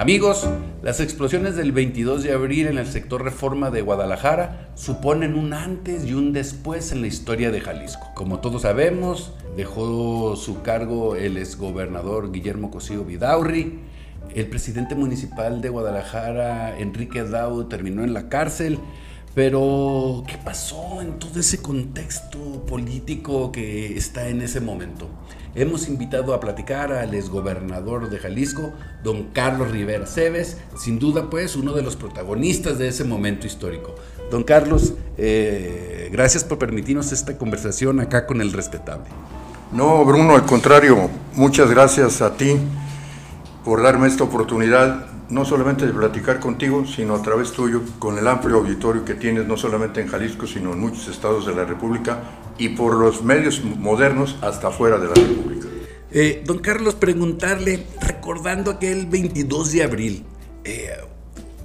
Amigos, las explosiones del 22 de abril en el sector Reforma de Guadalajara suponen un antes y un después en la historia de Jalisco. Como todos sabemos, dejó su cargo el exgobernador Guillermo Cosío Vidaurri, el presidente municipal de Guadalajara, Enrique Dau, terminó en la cárcel. Pero, ¿qué pasó en todo ese contexto político que está en ese momento? Hemos invitado a platicar al exgobernador de Jalisco, don Carlos Rivera Cebes, sin duda pues uno de los protagonistas de ese momento histórico. Don Carlos, eh, gracias por permitirnos esta conversación acá con el respetable. No, Bruno, al contrario, muchas gracias a ti por darme esta oportunidad no solamente de platicar contigo, sino a través tuyo, con el amplio auditorio que tienes, no solamente en Jalisco, sino en muchos estados de la República y por los medios modernos hasta fuera de la República. Eh, don Carlos, preguntarle, recordando aquel 22 de abril, eh,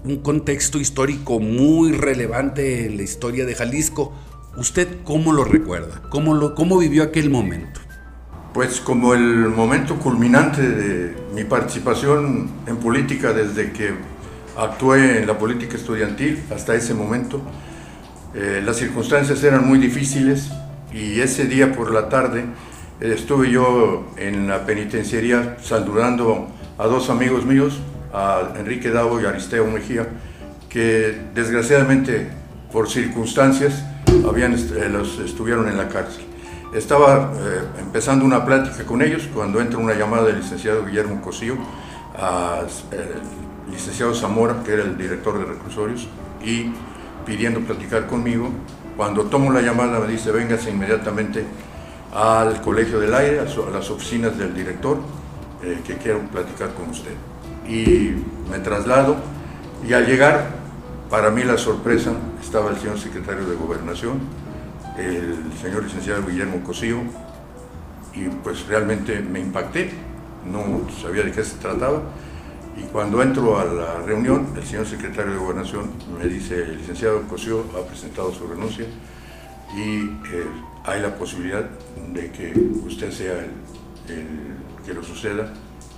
un contexto histórico muy relevante en la historia de Jalisco, ¿usted cómo lo recuerda? ¿Cómo, lo, cómo vivió aquel momento? Pues como el momento culminante de mi participación en política desde que actué en la política estudiantil hasta ese momento, eh, las circunstancias eran muy difíciles y ese día por la tarde eh, estuve yo en la penitenciaría saludando a dos amigos míos, a Enrique Davo y Aristeo Mejía, que desgraciadamente por circunstancias habían, eh, los estuvieron en la cárcel. Estaba eh, empezando una plática con ellos cuando entra una llamada del licenciado Guillermo Cosío, eh, licenciado Zamora, que era el director de reclusorios, y pidiendo platicar conmigo. Cuando tomo la llamada me dice, véngase inmediatamente al Colegio del Aire, a, las oficinas del director, eh, que quiero platicar con usted. Y me traslado y al llegar, para mí la sorpresa, estaba el señor secretario de Gobernación, el señor licenciado Guillermo Cosío y pues realmente me impacté, no sabía de qué se trataba y cuando entro a la reunión el señor secretario de Gobernación me dice el licenciado Cosío ha presentado su renuncia y eh, hay la posibilidad de que usted sea el, que lo suceda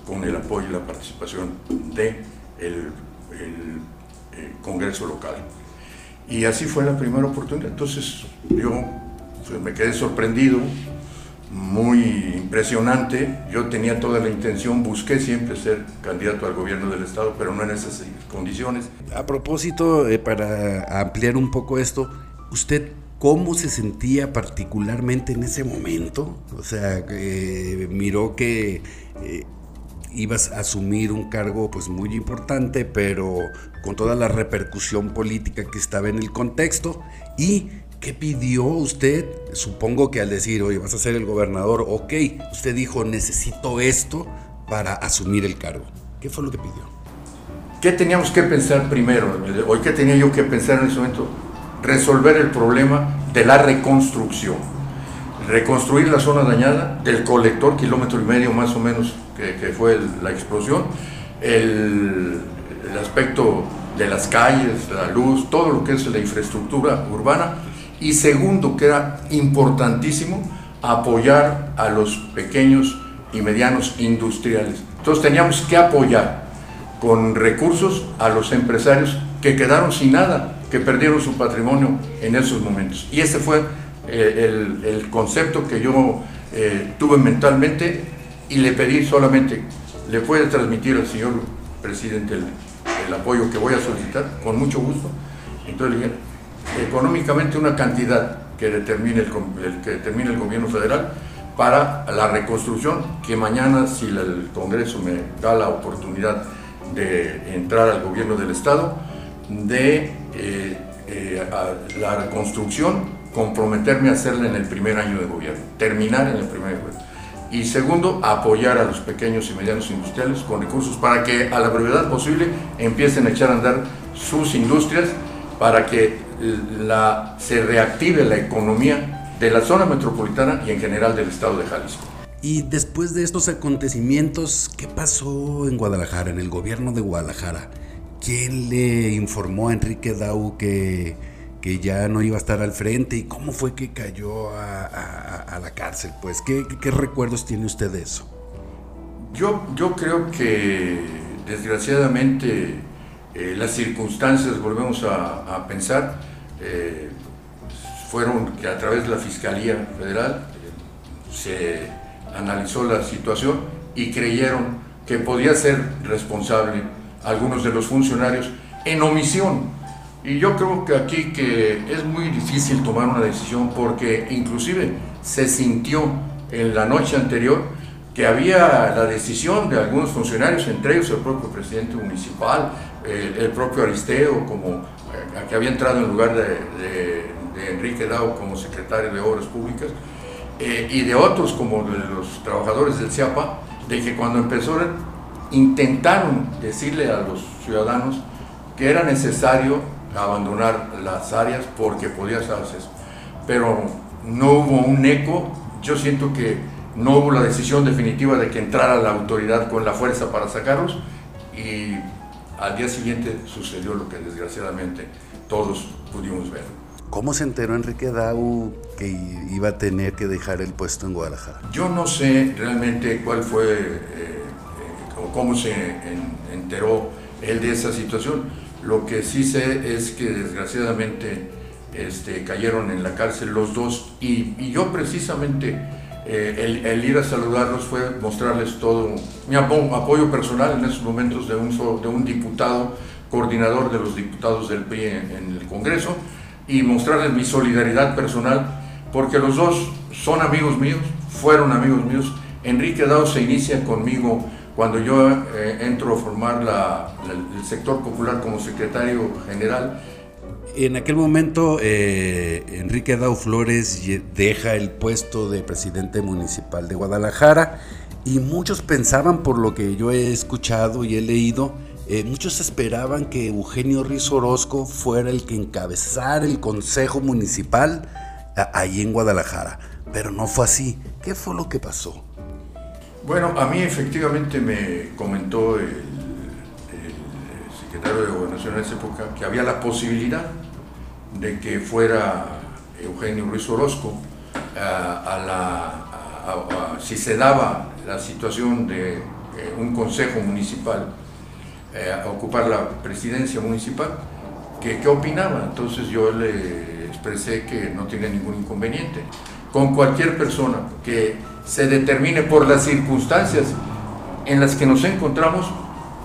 con el apoyo y la participación de el, el Congreso local. Y así fue la primera oportunidad. Entonces yo pues, me quedé sorprendido, muy impresionante. Yo tenía toda la intención, busqué siempre ser candidato al gobierno del Estado, pero no en esas condiciones. A propósito, eh, para ampliar un poco esto, ¿usted cómo se sentía particularmente en ese momento? O sea, eh, miró que... Eh, ibas a asumir un cargo pues muy importante, pero con toda la repercusión política que estaba en el contexto. ¿Y qué pidió usted? Supongo que al decir, oye, vas a ser el gobernador, ok, usted dijo, necesito esto para asumir el cargo. ¿Qué fue lo que pidió? ¿Qué teníamos que pensar primero? ¿O qué tenía yo que pensar en ese momento? Resolver el problema de la reconstrucción. Reconstruir la zona dañada del colector, kilómetro y medio más o menos que, fue la explosión, el, aspecto de las calles, la luz, todo lo que es la infraestructura urbana. Y segundo, que era importantísimo, apoyar a los pequeños y medianos industriales. Entonces teníamos que apoyar con recursos a los empresarios que quedaron sin nada, que perdieron su patrimonio en esos momentos. Y ese fue eh, el, concepto que yo eh, tuve mentalmente y le pedí solamente, le puede transmitir al señor presidente el, apoyo que voy a solicitar, con mucho gusto. Entonces le dije, económicamente una cantidad que determine el, que determine el gobierno federal para la reconstrucción, que mañana si el Congreso me da la oportunidad de entrar al gobierno del Estado, de eh, eh, la reconstrucción, comprometerme a hacerla en el primer año de gobierno, terminar en el primer año de gobierno y segundo, apoyar a los pequeños y medianos industriales con recursos para que a la brevedad posible empiecen a echar a andar sus industrias para que la, se reactive la economía de la zona metropolitana y en general del estado de Jalisco. Y después de estos acontecimientos, ¿qué pasó en Guadalajara, en el gobierno de Guadalajara? ¿Quién le informó a Enrique Dau que que ya no iba a estar al frente y cómo fue que cayó a, la cárcel. Pues, ¿qué, recuerdos tiene usted de eso? Yo, yo creo que desgraciadamente eh, las circunstancias, volvemos a, pensar, eh, fueron que a través de la Fiscalía Federal se analizó la situación y creyeron que podía ser responsable algunos de los funcionarios en omisión. Y yo creo que aquí que es muy difícil tomar una decisión porque inclusive se sintió en la noche anterior que había la decisión de algunos funcionarios, entre ellos el propio presidente municipal, el, propio Aristeo, como, eh, que había entrado en lugar de, Enrique Dao como secretario de Obras Públicas, eh, y de otros como de los trabajadores del CIAPA, de que cuando empezaron, intentaron decirle a los ciudadanos que era necesario abandonar las áreas porque podía hacerse eso. Pero no hubo un eco, yo siento que no hubo la decisión definitiva de que entrara la autoridad con la fuerza para sacarlos y al día siguiente sucedió lo que desgraciadamente todos pudimos ver. ¿Cómo se enteró Enrique Dau que iba a tener que dejar el puesto en Guadalajara? Yo no sé realmente cuál fue eh, cómo se enteró él de esa situación. Lo que sí sé es que desgraciadamente este, cayeron en la cárcel los dos y yo precisamente eh, el, ir a saludarlos fue mostrarles todo mi apoyo, personal en esos momentos de un, de un diputado, coordinador de los diputados del PRI en, el Congreso, y mostrarles mi solidaridad personal, porque los dos son amigos míos, fueron amigos míos. Enrique Dao se inicia conmigo cuando yo eh, entro a formar el sector popular como secretario general en aquel momento, eh, Enrique Dau Flores deja el puesto de presidente municipal de Guadalajara y muchos pensaban, por lo que yo he escuchado y he leído, eh, muchos esperaban que Eugenio Riz Orozco fuera el que encabezara el consejo municipal ahí en Guadalajara, pero no fue así. ¿Qué fue lo que pasó? Bueno, a mí efectivamente me comentó el, secretario de Gobernación en esa época que había la posibilidad de que fuera Eugenio Ruiz Orozco a, la, si se daba la situación de eh, un consejo municipal eh, a ocupar la presidencia municipal, ¿qué opinaba? Entonces yo le expresé que no tiene ningún inconveniente. Con cualquier persona que se determine por las circunstancias en las que nos encontramos,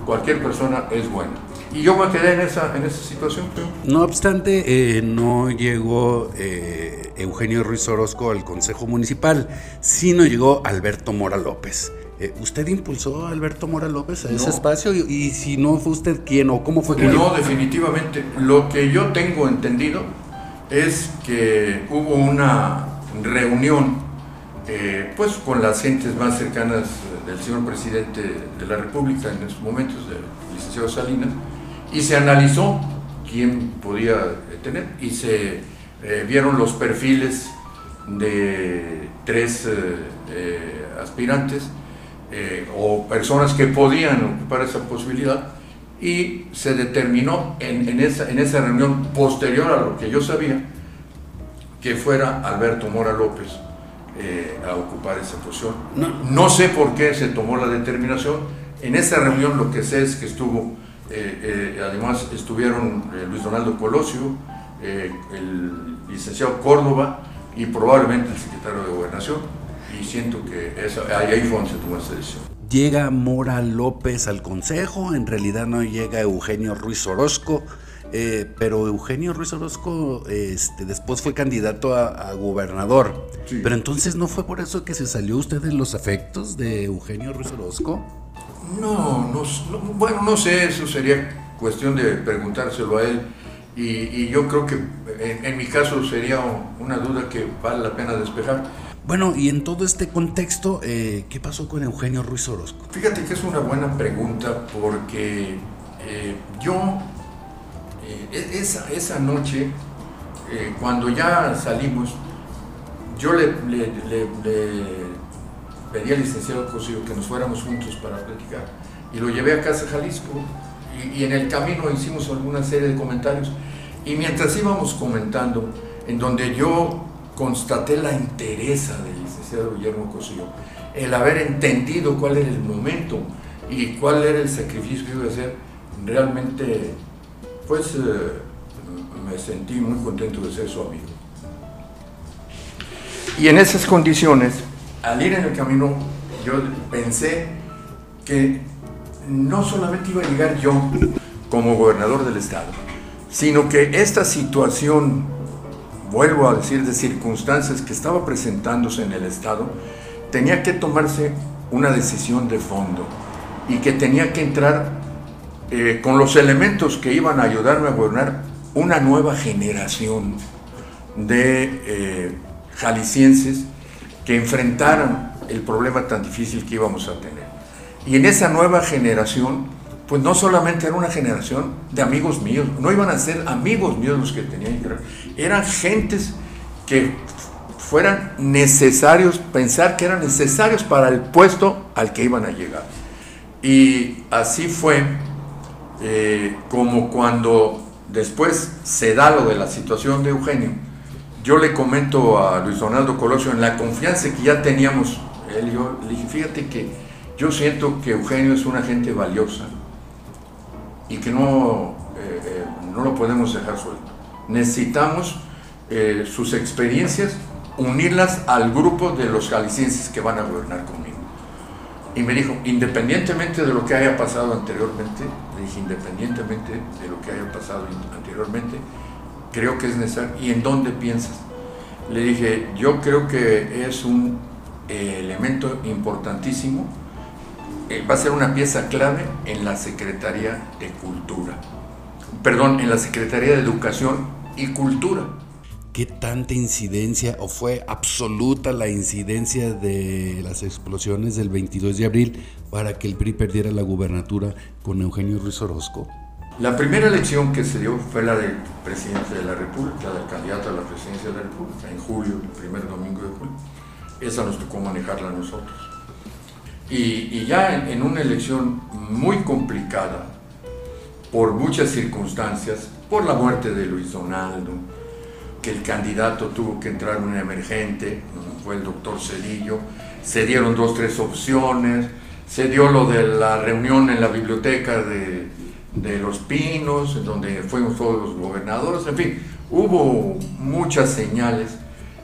cualquier persona es buena. Y yo me quedé en esa, en esa situación. No obstante, eh, no llegó eh, Eugenio Ruiz Orozco al Consejo Municipal, sino llegó Alberto Mora López. Eh, ¿Usted impulsó a Alberto Mora López a ese espacio? Y, si no fue usted, ¿quién o cómo fue que No, definitivamente. Lo que yo tengo entendido es que hubo una reunión pues con las gentes más cercanas del señor presidente de la República en esos momentos, del licenciado Salinas, y se analizó quién podía tener y se eh, vieron los perfiles de tres eh, eh, aspirantes o personas que podían ocupar esa posibilidad y se determinó en, esa, en esa reunión posterior a lo que yo sabía que fuera Alberto Mora López a ocupar esa posición. no sé por qué se tomó la determinación. En esa reunión lo que sé es que estuvo eh, eh, además estuvieron eh, Luis Donaldo Colosio, el licenciado Córdoba y probablemente el secretario de Gobernación. Y siento que ahí fue donde se tomó esa decisión. Llega Mora López al consejo, en realidad no llega Eugenio Ruiz Orozco, pero Eugenio Ruiz Orozco este, después fue candidato a, gobernador. Pero entonces no fue por eso que se salió usted de los afectos de Eugenio Ruiz Orozco. No, no, bueno, no sé, eso sería cuestión de preguntárselo a él. Y, yo creo que en, mi caso sería una duda que vale la pena despejar. Bueno, y en todo este contexto, eh, ¿qué pasó con Eugenio Ruiz Orozco? Fíjate que es una buena pregunta porque eh, yo, eh, e-, esa, esa noche, cuando ya salimos, yo le, le pedí al licenciado Cosío que nos fuéramos juntos para platicar. Y lo llevé a casa Jalisco y, en el camino hicimos alguna serie de comentarios. Y mientras íbamos comentando, en donde yo constaté la entereza del licenciado Guillermo Cosío, el haber entendido cuál era el momento y cuál era el sacrificio que iba a hacer, realmente, pues me sentí muy contento de ser su amigo. Y en esas condiciones, al ir en el camino, yo pensé que no solamente iba a llegar yo como gobernador del estado, sino que esta situación, vuelvo a decir, de circunstancias que estaba presentándose en el estado, tenía que tomarse una decisión de fondo y que tenía que entrar eh, con los elementos que iban a ayudarme a gobernar una nueva generación de eh, jaliscienses que enfrentaran el problema tan difícil que íbamos a tener. Y en esa nueva generación, pues no solamente era una generación de amigos míos, no iban a ser amigos míos los que tenían que eran gentes que fueran necesarios, pensar que eran necesarios para el puesto al que iban a llegar. Y así fue eh, como cuando después se da lo de la situación de Eugenio, yo le comento a Luis Donaldo Colosio en la confianza que ya teníamos, él y yo, le dije, fíjate que yo siento que Eugenio es una gente valiosa y que no, eh, eh, no lo podemos dejar suelto. Necesitamos sus experiencias, unirlas al grupo de los jaliscienses que van a gobernar conmigo. Y me dijo, independientemente de lo que haya pasado anteriormente, le dije, independientemente de lo que haya pasado anteriormente, creo que es necesario. ¿Y en dónde piensas? Le dije, yo creo que es un eh, elemento importantísimo, eh, va a ser una pieza clave en la Secretaría de Cultura, perdón, en la Secretaría de Educación y Cultura. ¿Qué tanta incidencia o fue absoluta la incidencia de las explosiones del 22 de abril para que el PRI perdiera la gubernatura con Eugenio Ruiz Orozco? La primera elección que se dio fue la del presidente de la República, del candidato a la presidencia de la República, en julio, el primer domingo de julio. Esa nos tocó manejarla a nosotros. Y, ya en, una elección muy complicada, por muchas circunstancias, por la muerte de Luis Donaldo, que el candidato tuvo que entrar en un emergente, fue el doctor Cedillo, se dieron dos, tres opciones, se dio lo de la reunión en la biblioteca de de Los Pinos, donde fuimos todos los gobernadores, en fin, hubo muchas señales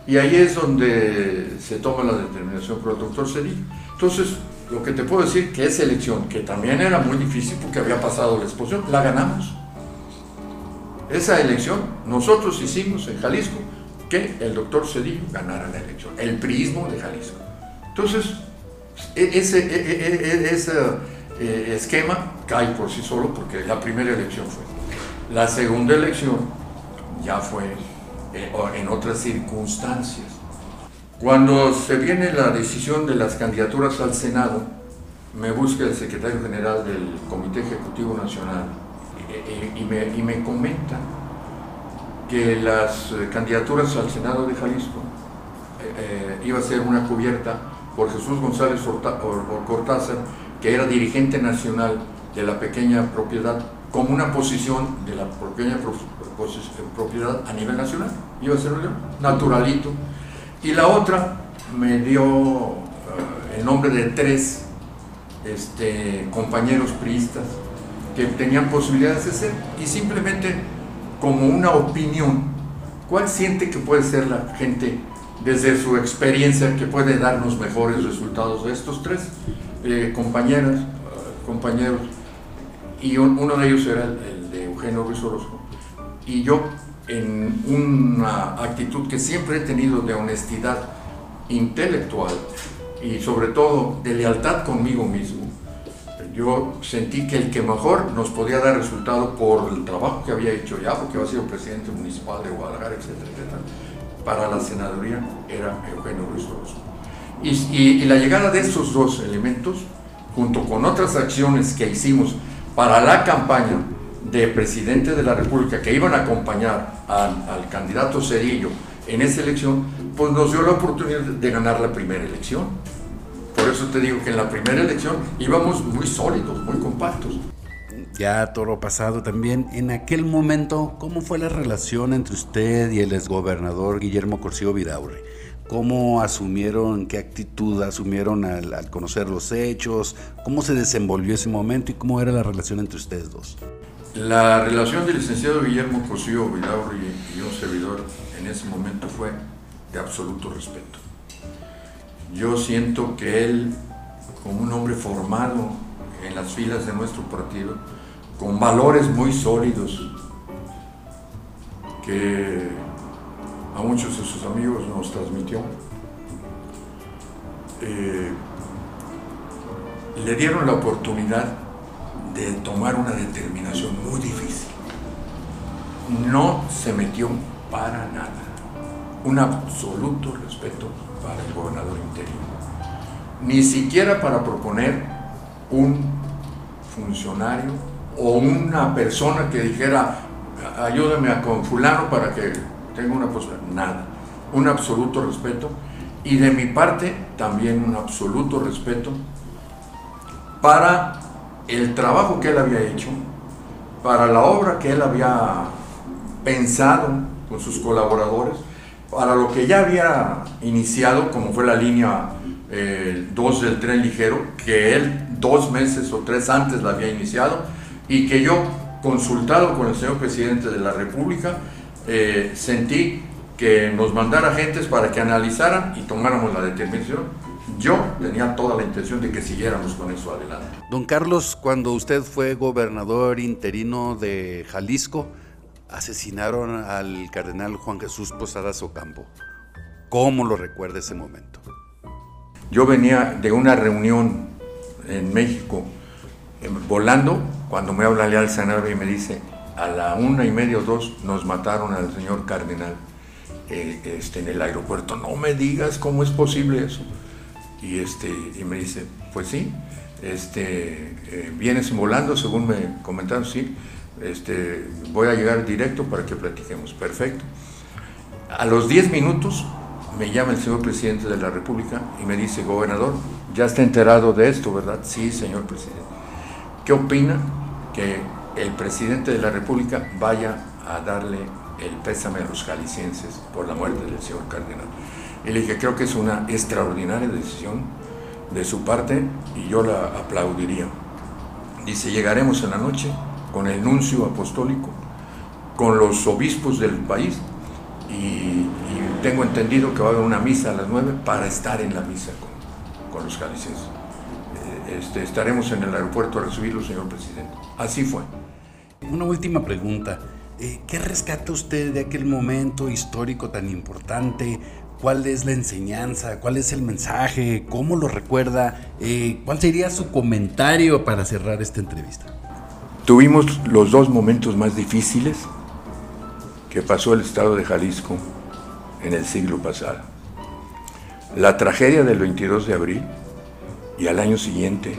y ahí es donde se toma la determinación por el doctor Cedillo. Entonces, lo que te puedo decir que esa elección, que también era muy difícil porque había pasado la exposición, la ganamos. Esa elección nosotros hicimos en Jalisco que el doctor Cedillo ganara la elección, el prismo de Jalisco. Entonces, e, ese, e, e, ese eh, esquema cae por sí solo porque la primera elección fue. La segunda elección ya fue eh, en otras circunstancias. Cuando se viene la decisión de las candidaturas al Senado, me busca el secretario general del Comité Ejecutivo Nacional eh, y, me, y me comenta que las candidaturas al Senado de Jalisco iba a ser una cubierta por Jesús González Cortázar que era dirigente nacional de la pequeña propiedad, como una posición de la pequeña propiedad a nivel nacional. Iba a ser un naturalito. Y la otra me dio eh, el nombre de tres este, compañeros priistas que tenían posibilidades de ser y simplemente como una opinión, ¿cuál siente que puede ser la gente desde su experiencia que puede darnos mejores resultados de estos tres? eh, compañeras, compañeros, y uno de ellos era el, de Eugenio Ruiz Orozco. Y yo, en una actitud que siempre he tenido de honestidad intelectual y sobre todo de lealtad conmigo mismo, yo sentí que el que mejor nos podía dar resultado por el trabajo que había hecho ya, porque había sido presidente municipal de Guadalajara, etcétera, etcétera, para la senaduría era Eugenio Ruiz Orozco. Y, la llegada de esos dos elementos, junto con otras acciones que hicimos para la campaña de presidente de la República que iban a acompañar al, candidato Cerillo en esa elección, pues nos dio la oportunidad de ganar la primera elección. Por eso te digo que en la primera elección íbamos muy sólidos, muy compactos. Ya toro pasado también, en aquel momento, ¿cómo fue la relación entre usted y el exgobernador Guillermo Corsivo Vidaurre? ¿Cómo asumieron, qué actitud asumieron al, conocer los hechos? ¿Cómo se desenvolvió ese momento y cómo era la relación entre ustedes dos? La relación del licenciado Guillermo Cosío Vidaurri y un servidor en ese momento fue de absoluto respeto. Yo siento que él, como un hombre formado en las filas de nuestro partido, con valores muy sólidos, que a muchos de sus amigos nos transmitió. Eh, le dieron la oportunidad de tomar una determinación muy difícil. No se metió para nada. Un absoluto respeto para el gobernador interino. Ni siquiera para proponer un funcionario o una persona que dijera, ayúdame a con fulano para que tengo una posibilidad, nada. Un absoluto respeto y de mi parte también un absoluto respeto para el trabajo que él había hecho, para la obra que él había pensado con sus colaboradores, para lo que ya había iniciado, como fue la línea 2 eh, del tren ligero, que él dos meses o tres antes la había iniciado, y que yo, consultado con el señor presidente de la República, eh, sentí que nos mandara agentes para que analizaran y tomáramos la determinación. Yo tenía toda la intención de que siguiéramos con eso adelante. Don Carlos, cuando usted fue gobernador interino de Jalisco, asesinaron al cardenal Juan Jesús Posadas Ocampo. ¿Cómo lo recuerda ese momento? Yo venía de una reunión en México, eh, volando, cuando me habla Leal Sanabria y me dice, a la una y media o dos nos mataron al señor cardenal eh, este, en el aeropuerto. No me digas cómo es posible eso. Y, este, y me dice, pues sí, este, eh, vienes volando, según me comentaron, sí, este, voy a llegar directo para que platiquemos. Perfecto. A los diez minutos me llama el señor presidente de la República y me dice, gobernador, ya está enterado de esto, ¿verdad? Sí, señor presidente. ¿Qué opina que el presidente de la República vaya a darle el pésame a los jaliscienses por la muerte del señor cardenal. Y le dije, creo que es una extraordinaria decisión de su parte y yo la aplaudiría. Dice, llegaremos en la noche con el nuncio apostólico, con los obispos del país y, tengo entendido que va a haber una misa a las nueve para estar en la misa con, con los jaliscienses. Eh, este, estaremos en el aeropuerto a recibirlo, señor presidente. Así fue. Una última pregunta. Eh, ¿Qué rescata usted de aquel momento histórico tan importante? ¿Cuál es la enseñanza? ¿Cuál es el mensaje? ¿Cómo lo recuerda? Eh, ¿Cuál sería su comentario para cerrar esta entrevista? Tuvimos los dos momentos más difíciles que pasó el estado de Jalisco en el siglo pasado. La tragedia del 22 de abril y al año siguiente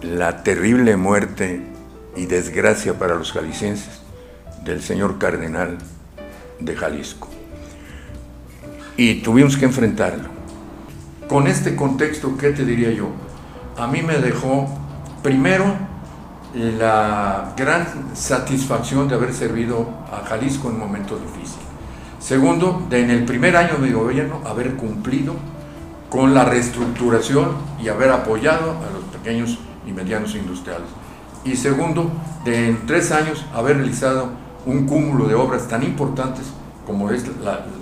la terrible muerte y desgracia para los jaliscienses del señor cardenal de Jalisco. Y tuvimos que enfrentarlo. Con este contexto, ¿qué te diría yo? A mí me dejó, primero, la gran satisfacción de haber servido a Jalisco en un momento difícil. Segundo, de en el primer año de mi gobierno haber cumplido con la reestructuración y haber apoyado a los pequeños y medianos industriales y segundo, de en tres años haber realizado un cúmulo de obras tan importantes como es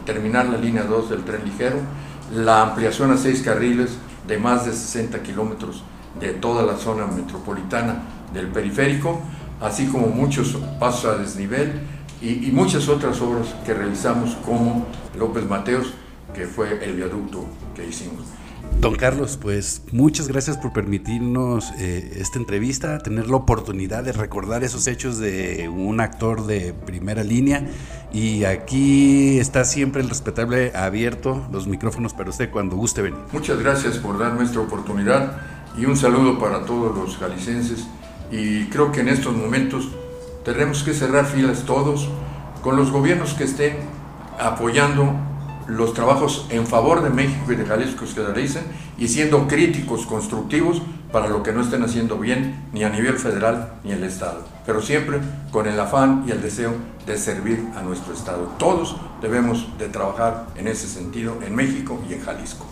terminar la línea 2 del tren ligero, la ampliación a seis carriles de más de 60 kilómetros de toda la zona metropolitana del periférico, así como muchos pasos a desnivel y, y muchas otras obras que realizamos como López Mateos, que fue el viaducto que hicimos. Don Carlos, pues muchas gracias por permitirnos eh, esta entrevista, tener la oportunidad de recordar esos hechos de un actor de primera línea. Y aquí está siempre el respetable abierto, los micrófonos para usted cuando guste venir. Muchas gracias por dar nuestra oportunidad y un saludo para todos los jalicenses. Y creo que en estos momentos tenemos que cerrar filas todos con los gobiernos que estén apoyando los trabajos en favor de México y de Jalisco que realicen y siendo críticos, constructivos para lo que no estén haciendo bien ni a nivel federal ni el Estado. pero siempre con el afán y el deseo de servir a nuestro Estado. Todos debemos de trabajar en ese sentido en México y en Jalisco.